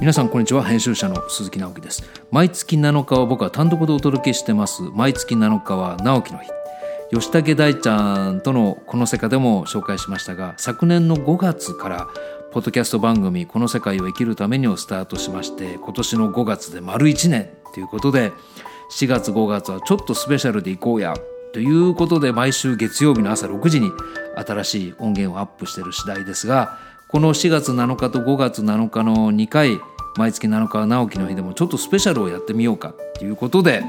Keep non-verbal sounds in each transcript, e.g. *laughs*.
皆さんこんにちは。編集者の鈴木直樹です。毎月7日は僕は単独でお届けしてます。毎月7日は直樹の日。吉武大ちゃんとのこの世界でも紹介しましたが昨年の5月からポッドキャスト番組「この世界を生きるために」をスタートしまして今年の5月で丸1年ということで4月5月はちょっとスペシャルでいこうやということで毎週月曜日の朝6時に新しい音源をアップしている次第ですがこの4月7日と5月7日の2回毎月7日は直樹の日でもちょっとスペシャルをやってみようかということで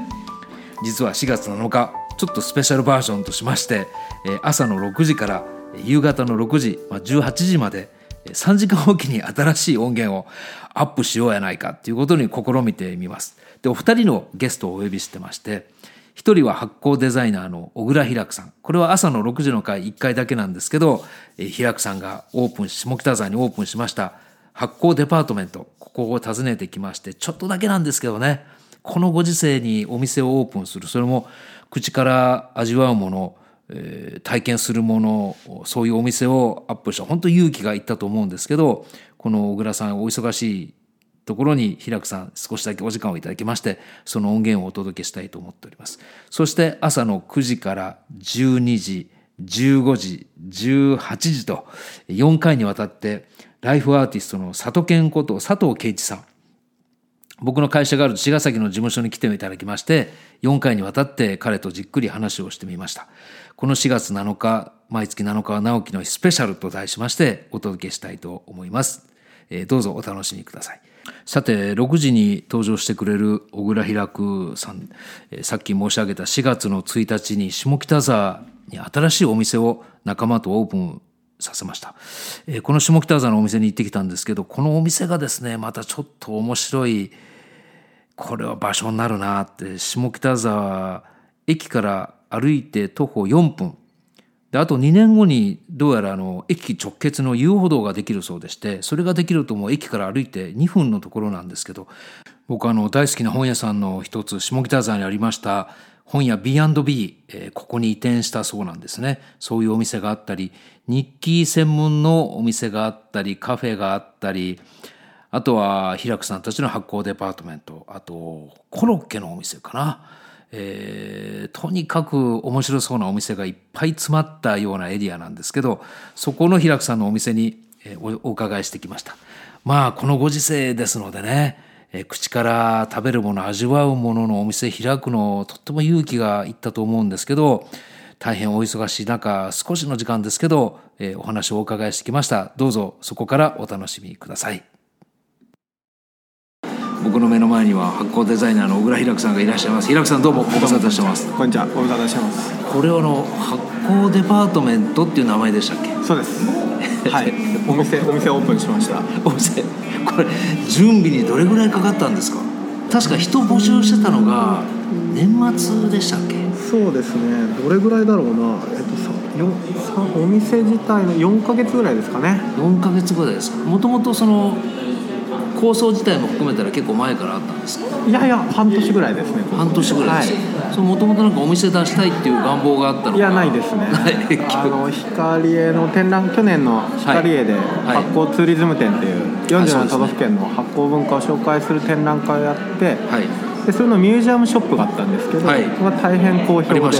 実は4月7日ちょっとスペシャルバージョンとしまして朝の6時から夕方の6時18時まで3時間おきに新しい音源をアップしようやないかということに試みてみます。でお二人のゲストをお呼びしてまして一人は発酵デザイナーの小倉平さん。これは朝の6時の回1回だけなんですけど、えー、平さんがオープンし、下北沢にオープンしました発酵デパートメント。ここを訪ねてきまして、ちょっとだけなんですけどね、このご時世にお店をオープンする。それも口から味わうもの、えー、体験するもの、そういうお店をアップした。本当勇気がいったと思うんですけど、この小倉さんお忙しいところに平久さん少しだけお時間をいただきましてその音源をお届けしたいと思っております。そして朝の9時から12時15時18時と4回にわたってライフアーティストの里健こと佐藤圭一さん。僕の会社がある茅ヶ崎の事務所に来ていただきまして4回にわたって彼とじっくり話をしてみました。この4月7日毎月7日は直樹のスペシャルと題しましてお届けしたいと思います、え、どうぞお楽しみください。さて6時に登場してくれる小倉平久さん、さっき申し上げた4月の1日に下北沢に新しいお店を仲間とオープンさせました、この下北沢のお店に行ってきたんですけどこのお店がですねまたちょっと面白いこれは場所になるなって下北沢駅から歩いて徒歩4分であと2年後にどうやらあの駅直結の遊歩道ができるそうでしてそれができるともう駅から歩いて2分のところなんですけど僕あの大好きな本屋さんの一つ下北沢にありました本屋 B&B、えー、ここに移転したそうなんですね。そういうお店があったり日記専門のお店があったりカフェがあったりあとは平久さんたちの発酵デパートメントあとコロッケのお店かな。えー、とにかく面白そうなお店がいっぱい詰まったようなエリアなんですけどそこの平久さんのお店にお伺いしてきました。まあこのご時世ですのでね、え口から食べるもの味わうもののお店開くのとっても勇気がいったと思うんですけど大変お忙しい中少しの時間ですけど、え、お話をお伺いしてきました。どうぞそこからお楽しみください。僕の目の前には発酵デザイナーの小倉平さんがいらっしゃいます。平さんどうもご無沙汰してます。こんにちは。ご無沙汰してます。これはあの発酵デパートメントっていう名前でしたっけ？そうです。*laughs* はい。お店お店オープンしました。お店。これ準備にどれぐらいかかったんですか？確か人募集してたのが年末でしたっけ？そうですね。どれぐらいだろうな。えっとさよさお店自体の4か月ぐらいですかね。4か月ぐらいですもともとその構想自体も含めたら結構前からあったんですか？いやいや半年ぐらいですね半年ぐらいです、もともとなんかお店出したいっていう願望があったのいやないですね。*laughs* あの光栄の展覧去年の光栄で発酵ツーリズム展っていう47都道府県の発酵文化を紹介する展覧会をやって、はい。でそれのミュージアムショップがあったんですけど、はい、それが大変好評で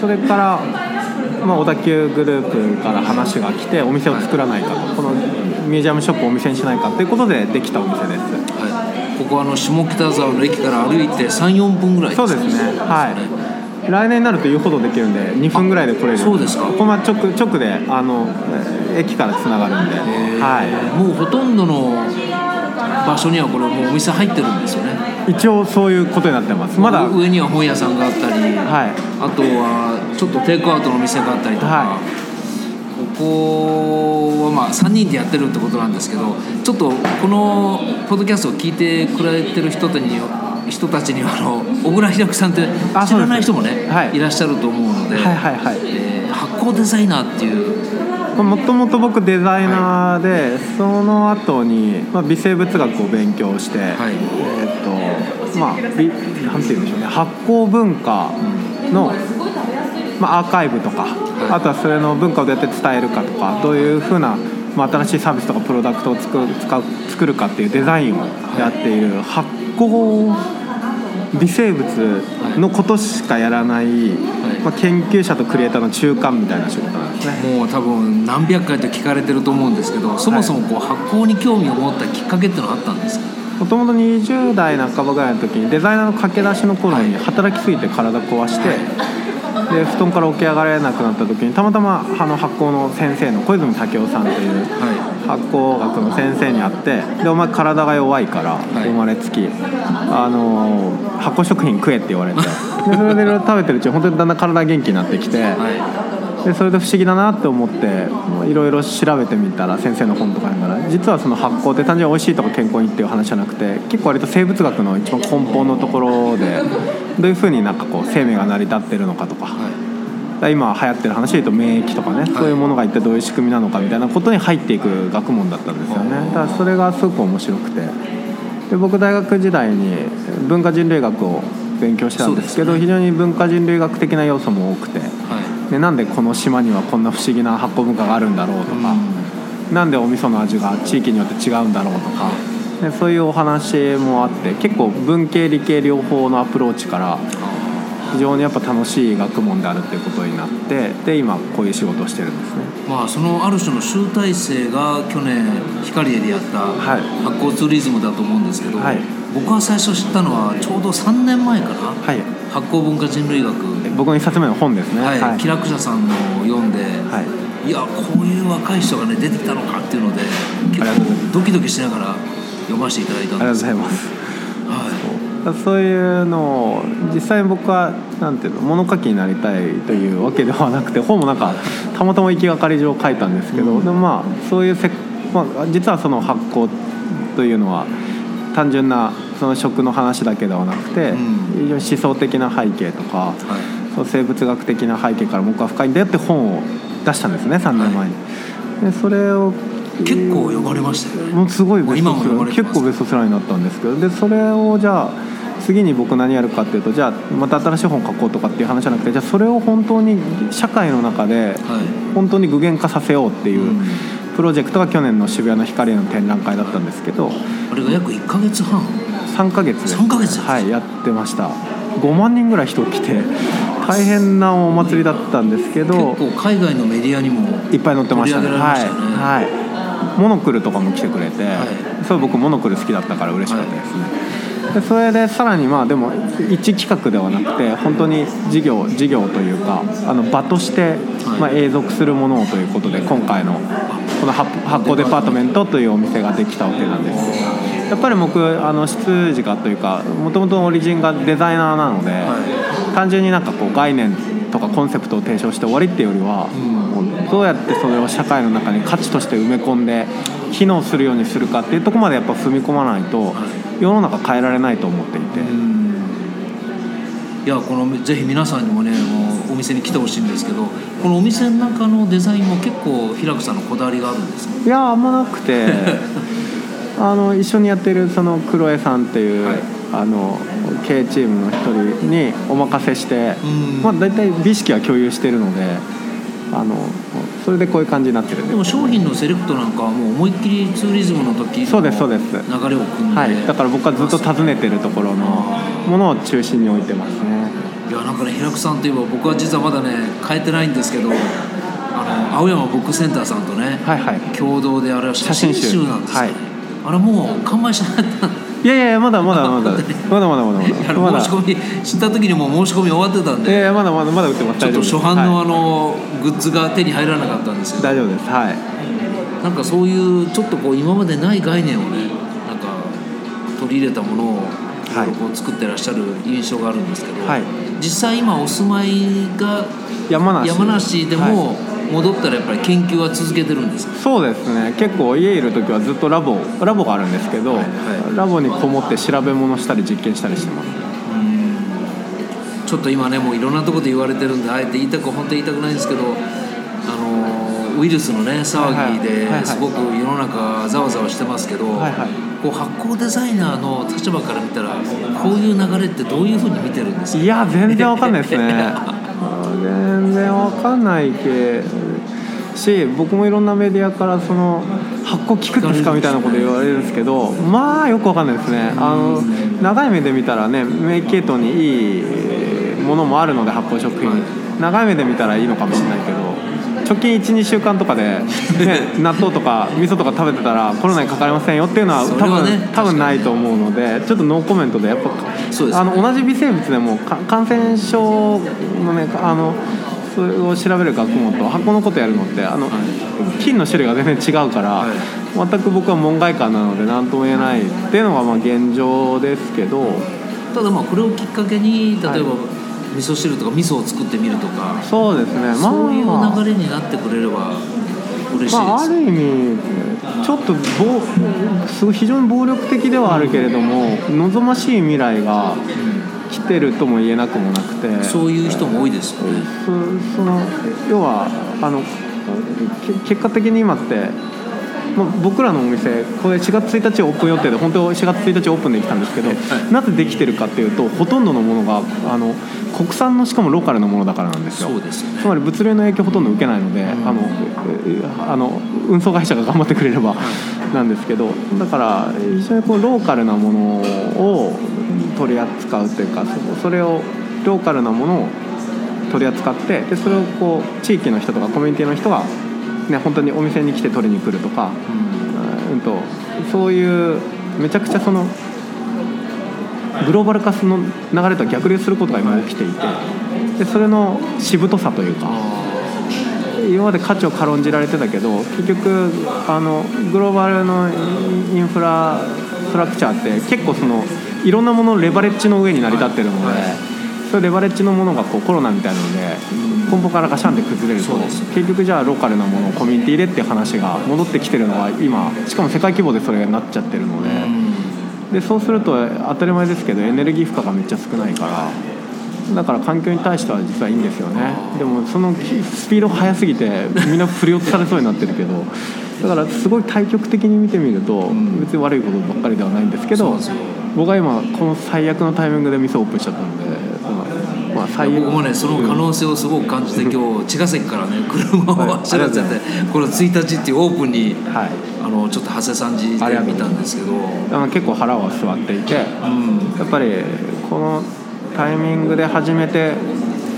それからまあ、小田急グループから話が来てお店を作らないかと、このミュージアムショップをお店にしないかということでできたお店です、はい、ここはあの下北沢の駅から歩いて34分ぐらい、ね、そうですね。はい。来年になると言うほどできるんで2分ぐらいで来れる。そうですか。ここは直直であの駅からつながるんで、はい、もうほとんどの場所にはこれもうお店入ってるんですよね。一応そういうことになってます。まだ上には本屋さんがあったり、はい、あとはちょっとテイクアウトの店があったりとか、はい、ここはまあ3人でやってるってことなんですけどちょっとこのポッドキャストを聞いてくれてる人たちに人たちにはあの小倉秀樹さんって知らない人もね、はい、いらっしゃると思うので、はいはいはい。えー、発酵デザイナーっていう。もともと僕デザイナーで、はい、その後にまに、あ、微生物学を勉強して、はい、えっ、ー、とまあなんて言うんでしょうね。発酵文化の、まあ、アーカイブとか、はい、*laughs* あとはそれの文化をどうやって伝えるかとかどういうふうなまあ、新しいサービスとかプロダクトを作使う作るかっていうデザインをやっている発酵微生物のことしかやらない、はい、まあ、研究者とクリエイターの中間みたいな仕事なんですね。もう多分何百回と聞かれてると思うんですけどそもそもこう発酵に興味を持ったきっかけっていうのはあったんですか？もともと20代半ばぐらいの時にデザイナーの駆け出しの頃に働きすぎて体壊して、はいで布団から起き上がれなくなった時にたまたまあの発酵の先生の小泉武雄さんという発酵学の先生に会ってでお前体が弱いから生まれつき、あの発酵食品食えって言われて。でそれで食べてるうちに本当にだんだん体元気になってきて。でそれで不思議だなって思っていろいろ調べてみたら先生の本とか読んだら実はその発酵って単純に美味しいとか健康にっていう話じゃなくて結構割と生物学の一番根本のところでどういうふうになんかこう生命が成り立ってるのかとか。はい、今流行ってる話で言うと免疫とかね、はい、そういうものが一体どういう仕組みなのかみたいなことに入っていく学問だったんですよね。だからそれがすごく面白くて。で僕大学時代に文化人類学を勉強したんですけど、ね、非常に文化人類学的な要素も多くて、はい、でなんでこの島にはこんな不思議な発酵文化があるんだろうとか、うん、なんでお味噌の味が地域によって違うんだろうとか、でそういうお話もあって結構文系理系両方のアプローチから非常にやっぱ楽しい学問であるっていうことになってで今こういう仕事をしてるんですね。まあそのある種の集大成が去年光栄でやった発酵ツーリズムだと思うんですけど、はい、僕は最初知ったのはちょうど3年前かな、はい、発酵文化人類学。僕の1冊目の本ですね。はい、気楽者さんの読んで、はい、いやこういう若い人がね出てきたのかっていうので結構ドキドキしながら読ませていただいたんですありがとうございます。そういうのを実際に僕はなんていうの物書きになりたいというわけではなくて本もなんかたまたま行きがかり上書いたんですけど、うん、でもまあそういうせ、まあ、実はその発酵というのは単純なその食の話だけではなくて、うん、非常に思想的な背景とか、はい、その生物学的な背景から僕は深い。んだよって本を出したんですね3年前に。はい、でそれを結構読まれました。よねもうすごいベストセラー結構ベストセラーになったんですけどでそれをじゃあ次に僕何やるかっていうとじゃあまた新しい本書こうとかっていう話じゃなくてじゃあそれを本当に社会の中で本当に具現化させようっていうプロジェクトが去年の渋谷の光の展覧会だったんですけどあれが約1か月半3か月3ヶ月はいやってました。5万人ぐらい人来て大変なお祭りだったんですけど結構海外のメディアにもいっぱい載ってましたね。はい、はい。モノクルとかも来てくれて、はい、それ僕モノクル好きだったから嬉しかったですね、はい、でそれでさらにまあでも一企画ではなくて本当に事業事業というかあの場としてまあ永続するものをということで今回のこの発酵デパートメントというお店ができたわけなんですやっぱり僕あの出自がというかもともとオリジンがデザイナーなので、はい、単純になんかこう概念とかコンセプトを提唱して終わりっていうよりは、うん、どうやってそれを社会の中に価値として埋め込んで機能するようにするかっていうとこまでやっぱ踏み込まないと世の中変えられないと思っていて。いやこのぜひ皆さんにもねもうお店に来てほしいんですけどこのお店の中のデザインも結構平久さんのこだわりがあるんですか？いやあんまなくて *laughs* あの一緒にやってるその黒江さんっていう、はい、あの経営チームの一人にお任せして、まあ、大体美意識は共有してるのであのそれでこういう感じになってるでも商品のセレクトなんかはもう思いっきりツーリズムの時そうですそうです。流れを組んで、はい、だから僕はずっと訪ねてるところのものを中心に置いてますね。いやなんかね平久さんといえば僕は実はまだね変えてないんですけどあの青山ブックセンターさんとね、はいはい、共同であれは写真集なんですか、ね、はい、あれもう完売しなかった。いやいやまだまだまだ。*laughs* まだまだまだまだ。申し込み知った時にも申し込み終わってたんでいやいやまだまだまだ売ってます。ちょっと初版のあの、グッズが手に入らなかったんですよ。大丈夫です。はい。なんかそういうちょっとこう今までない概念をねなんか取り入れたものをこう作ってらっしゃる印象があるんですけど、はい、実際今お住まいが山梨。山梨でも、はい戻ったらやっぱり研究は続けてるんですそうですね。結構家いる時はずっとラボラボがあるんですけど、はいはい、ラボにこもって調べ物したり実験したりしてます。ちょっと今ねもういろんなところで言われてるんであえて言いたく本当に言いたくないんですけどあのウイルスのね騒ぎですごく世の中ざわざわしてますけど、はいはい、こう発酵デザイナーの立場から見たらこういう流れってどういうふうに見てるんですかいや全然わかんないですね全然わかんないけし僕もいろんなメディアからその発酵効くんですかみたいなこと言われるんですけどまあよくわかんないですね。あの長い目で見たらね免疫系統にいいものもあるので発酵食品。長い目で見たらいいのかもしれないけど直近12週間とかで、ね、*laughs* 納豆とか味噌とか食べてたらコロナにかかりませんよっていうのは多分、ね、多分ないと思うのでちょっとノーコメントでやっぱ、ね、あの同じ微生物でも感染症のねあのそれを調べる学問と箱のことやるのってあの、菌の種類が全然違うから、全く僕は門外漢なので何とも言えないっていうのがまあ現状ですけどただまあこれをきっかけに例えば、味噌汁とか味噌を作ってみるとかそうですね、まあ、そういう流れになってくれれば嬉しいです、まあ、ある意味ちょっとすごい非常に暴力的ではあるけれども望ましい未来が来てるとも言えなくもなくて。そういう人も多いですよね。その要はあの結果的に今ってまあ、僕らのお店これ4月1日オープン予定で本当4月1日オープンできたんですけど、はい、なぜできてるかっていうとほとんどのものがあの国産のしかもローカルのものだからなんですよ。そうです、ね、つまり物流の影響ほとんど受けないので、うん、あのあの運送会社が頑張ってくれればなんですけどだから非常にこうローカルなものを取り扱うというかそれをローカルなものを取り扱ってでそれをこう地域の人とかコミュニティの人がね、本当にお店に来て取りに来るとか、うん、うん、とそういうめちゃくちゃそのグローバル化の流れと逆流することが今起きていてでそれのしぶとさというか今まで価値を軽んじられてたけど結局あのグローバルのインフラストラクチャーって結構そのいろんなもののレバレッジの上に成り立ってるので。それレバレッジのものがこうコロナみたいなので根本からガシャンって崩れると結局じゃあローカルなものをコミュニティでっていう話が戻ってきてるのは今しかも世界規模でそれになっちゃってるので。でそうすると当たり前ですけどエネルギー負荷がめっちゃ少ないからだから環境に対しては実はいいんですよね。でもそのスピードが速すぎてみんな振り落とされそうになってるけどだからすごい対極的に見てみると別に悪いことばっかりではないんですけど僕は今この最悪のタイミングで店オープンしちゃったのでまあ、最悪。僕もねその可能性をすごく感じて今日茅ヶ崎からね車を走らせてこの1日っていうオープンに、はい、あのちょっと長谷さんじで見たんですけど。結構腹は座っていて、うん、やっぱりこのタイミングで始めて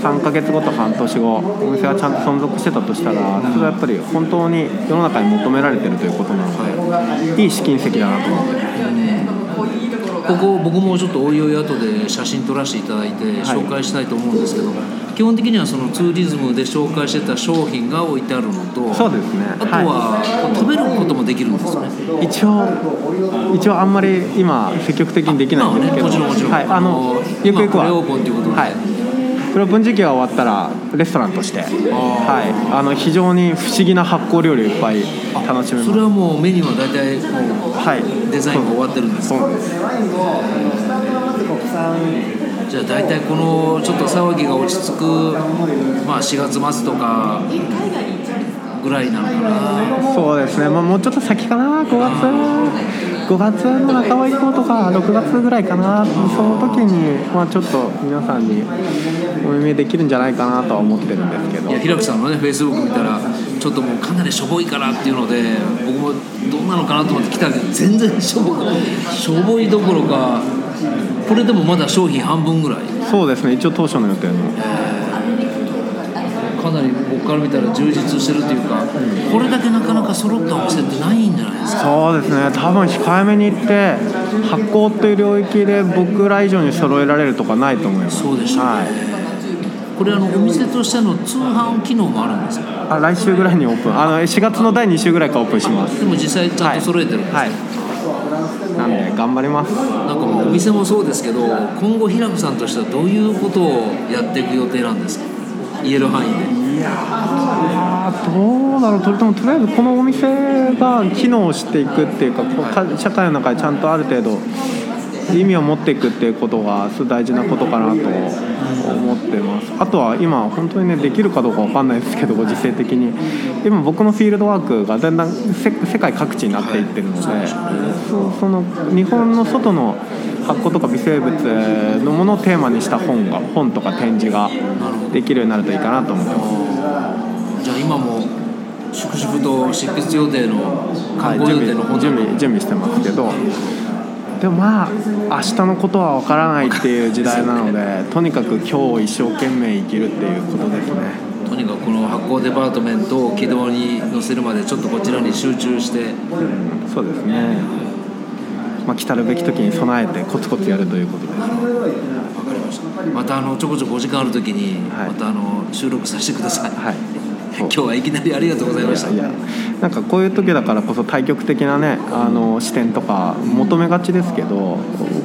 3か月後と半年後お店はちゃんと存続してたとしたらそれはやっぱり本当に世の中に求められてるということなのでいい試金石だなと思って。ここ僕もちょっとおいおい後で写真撮らせていただいて紹介したいと思うんですけど、はい、基本的にはそのツーリズムで紹介してた商品が置いてあるのとそうですね。あとは、はい、食べることもできるんですね。一応一応あんまり今積極的にできないんですけど、ね、もちろんもちろん、はい、あのゆくゆくは。オープンということで、はいプロープン時期が終わったらレストランとして、はい、あの非常に不思議な発酵料理をいっぱい楽しめます。それはもうメニューは大体もう、はい、デザインが終わってるんですそうです。じゃあ大体このちょっと騒ぎが落ち着く、まあ、4月末とかぐらいなのかな。そうですね、まあ、もうちょっと先かな5月5月の半ば以降とか6月ぐらいかな。その時に、まあ、ちょっと皆さんにお耳できるんじゃないかなとは思ってるんですけど。いや平木さんのねフェイスブック見たらちょっともうかなりしょぼいからっていうので僕もどうなのかなと思って来たけ。ど全然しょぼしょぼいどころかこれでもまだ商品半分ぐらい。そうですね。一応当初の予定の。かなり僕から見たら充実してるっていうか、これだけなかなか揃ったお店ってないんじゃないですか？そうですね。多分控えめに言って発酵っていう領域で僕ら以上に揃えられるとかないと思います。そうでしょう、ね、はい。これあのお店としての通販機能もあるんですか？あ来週ぐらいにオープン。あの4月の第2週ぐらいからオープンします。でも実際ちゃんと揃えてるんですか、はい、はい、なんで頑張ります。なんかもうお店もそうですけど今後平子さんとしてはどういうことをやっていく予定なんですか？言える範囲でいやどうだろうとともとりあえずこのお店が機能していくっていうか社会の中でちゃんとある程度意味を持っていくっていうことがすごい大事なことかなと思ってます。あとは今本当にねできるかどうか分かんないですけどご時世的に。今僕のフィールドワークがだんだん世界各地になっていってるのでその日本の外の発酵とか微生物のものをテーマにした本が本とか展示ができるようになるといいかなと思ってます。じゃあ今も粛々と執筆予定の観光予定の本、はい、準備準備してますけどでもまあ明日のことは分からないっていう時代なのでとにかく今日を一生懸命生きるっていうことですね。とにかくこの発酵デパートメントを軌道に乗せるまでちょっとこちらに集中して、うん、そうですね、まあ、来たるべき時に備えてコツコツやるということです。分かりました。またあのちょこちょこお時間ある時にまたあの収録させてください、はい *laughs* 今日はいきなりありがとうございました。いやなんかこういう時だからこそ対極的なねあの視点とか求めがちですけど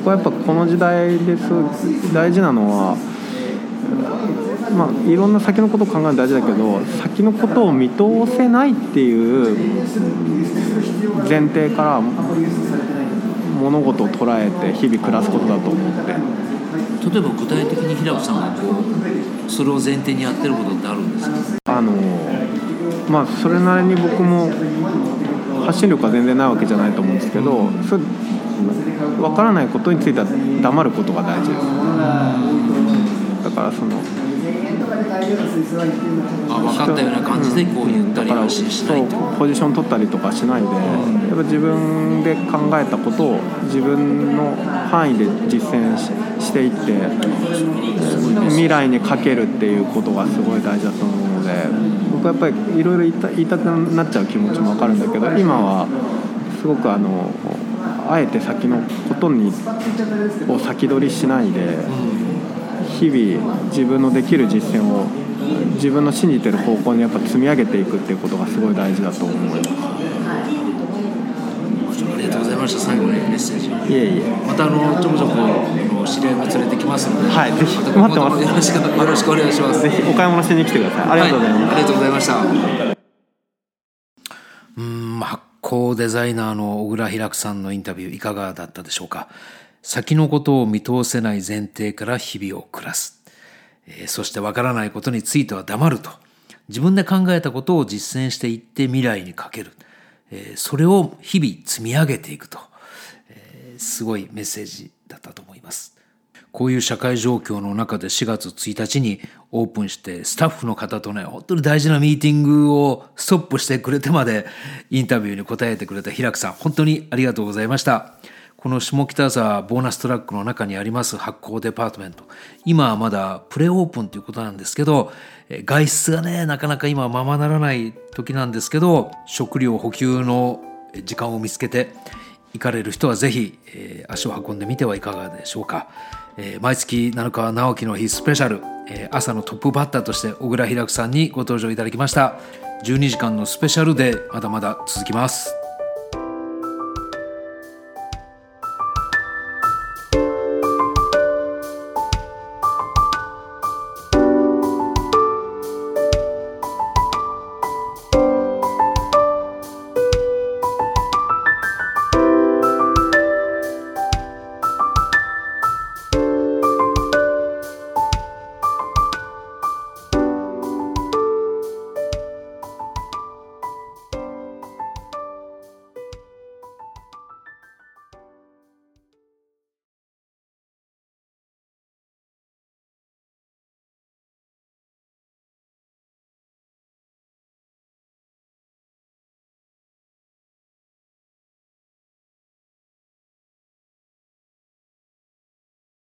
僕はやっぱこの時代です大事なのはまあ、いろんな先のことを考えるの大事だけど先のことを見通せないっていう前提から物事を捉えて日々暮らすことだと思って。例えば具体的に平子さんがこうそれを前提にやってることってあるんですか？あのまあそれなりに僕も発信力は全然ないわけじゃないと思うんですけどそれ分からないことについては黙ることが大事です。だからそのあ分かったような感じでこう言ったりはしないと、うん、ポジション取ったりとかしないで、やっぱ自分で考えたことを自分の範囲で実践していって未来にかけるっていうことがすごい大事だと思う。ので僕はやっぱりいろいろ言いたくなっちゃう気持ちも分かるんだけど今はすごくあのあえて先のことにを先取りしないで。うん日々自分のできる実践を自分の信じてる方向にやっぱ積み上げていくっていうことがすごい大事だと思います。ありがとうございました最後にメッセージいえいえまたあのちょこちょこ知り合いも連れてきますのではいぜひ。待ってます。よろしくよろしくお願いします。ぜひお買い物しに来てください。ありがとうございます、はい、ありがとうございました。うん発酵デザイナーの小倉平久さんのインタビューいかがだったでしょうか？先のことを見通せない前提から日々を暮らす。えー、そしてわからないことについては黙ると。自分で考えたことを実践していって未来にかける。えー、それを日々積み上げていくと、えー、すごいメッセージだったと思います。こういう社会状況の中で4月1日にオープンしてスタッフの方とね、本当に大事なミーティングをストップしてくれてまでインタビューに答えてくれた平久さん、本当にありがとうございました。この下北沢ボーナストラックの中にあります発酵デパートメント今はまだプレオープンということなんですけど外出がねなかなか今ままならない時なんですけど食料補給の時間を見つけて行かれる人はぜひ、え、足を運んでみてはいかがでしょうか、えー、毎月7日直樹の日スペシャル、えー、朝のトップバッターとして小倉開くさんにご登場いただきました。12時間のスペシャルでまだまだ続きます。